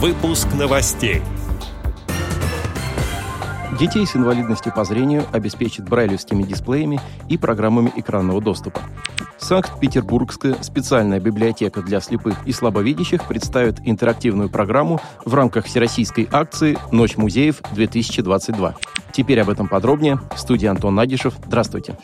Выпуск новостей. Детей с инвалидностью по зрению обеспечат брайлевскими дисплеями и программами экранного доступа. Санкт-Петербургская специальная библиотека для слепых и слабовидящих представит интерактивную программу в рамках всероссийской акции «Ночь музеев-2022». Теперь об этом подробнее. В студии Антон Нагишев. Здравствуйте.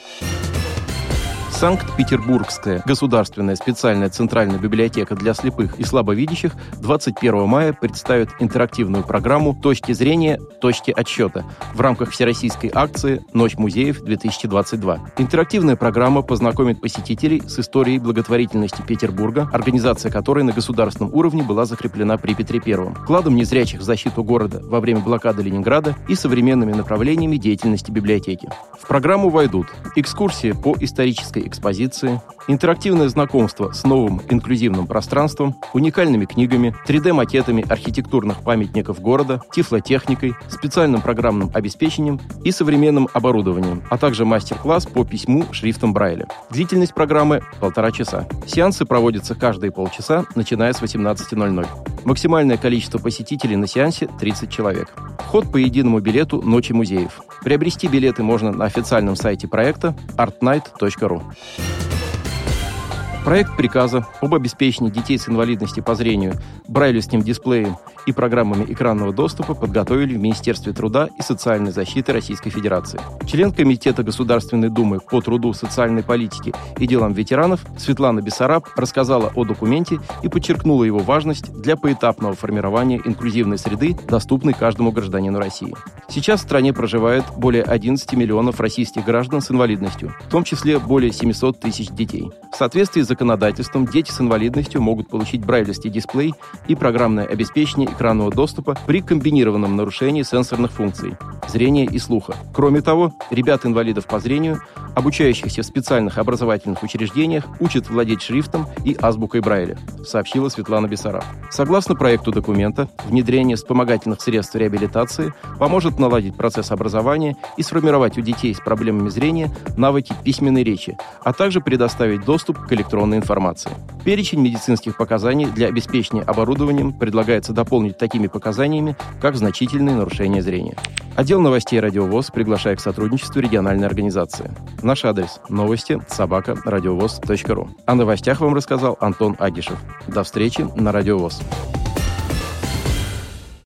Санкт-Петербургская государственная специальная центральная библиотека для слепых и слабовидящих 21 мая представит интерактивную программу «Точки зрения. Точки отсчета» в рамках всероссийской акции «Ночь музеев-2022». Интерактивная программа познакомит посетителей с историей благотворительности Петербурга, организация которой на государственном уровне была закреплена при Петре I, вкладом незрячих в защиту города во время блокады Ленинграда и современными направлениями деятельности библиотеки. В программу войдут экскурсии по исторической экспозиции, интерактивное знакомство с новым инклюзивным пространством, уникальными книгами, 3D-макетами архитектурных памятников города, тифлотехникой, специальным программным обеспечением и современным оборудованием, а также мастер-класс по письму шрифтом Брайля. Длительность программы – полтора часа. Сеансы проводятся каждые полчаса, начиная с 18.00. Максимальное количество посетителей на сеансе – 30 человек. Вход по единому билету «Ночи музеев». Приобрести билеты можно на официальном сайте проекта artnight.ru. Проект приказа об обеспечении детей с инвалидностью по зрению брайлевским дисплеем и программами экранного доступа подготовили в Министерстве труда и социальной защиты Российской Федерации. Член Комитета Государственной Думы по труду, социальной политике и делам ветеранов Светлана Бессараб рассказала о документе и подчеркнула его важность для поэтапного формирования инклюзивной среды, доступной каждому гражданину России. Сейчас в стране проживает более 11 миллионов российских граждан с инвалидностью, в том числе более 700 тысяч детей. В соответствии с законодательством дети с инвалидностью могут получить брайлевский дисплей и программное обеспечение экранного доступа при комбинированном нарушении сенсорных функций – зрения и слуха. Кроме того, ребят-инвалидов по зрению, обучающихся в специальных образовательных учреждениях, учат владеть шрифтом и азбукой Брайля, сообщила Светлана Бессараб. Согласно проекту документа, внедрение вспомогательных средств реабилитации поможет наладить процесс образования и сформировать у детей с проблемами зрения навыки письменной речи, а также предоставить доступ к электронной информации. Перечень медицинских показаний для обеспечения оборудованием предлагается дополнить такими показаниями, как значительные нарушения зрения. Отдел новостей «Радиовоз» приглашает к сотрудничеству региональной организации. Наш адрес – новости собака радиовоз.ру. О новостях вам рассказал Антон Агишев. До встречи на «Радиовоз».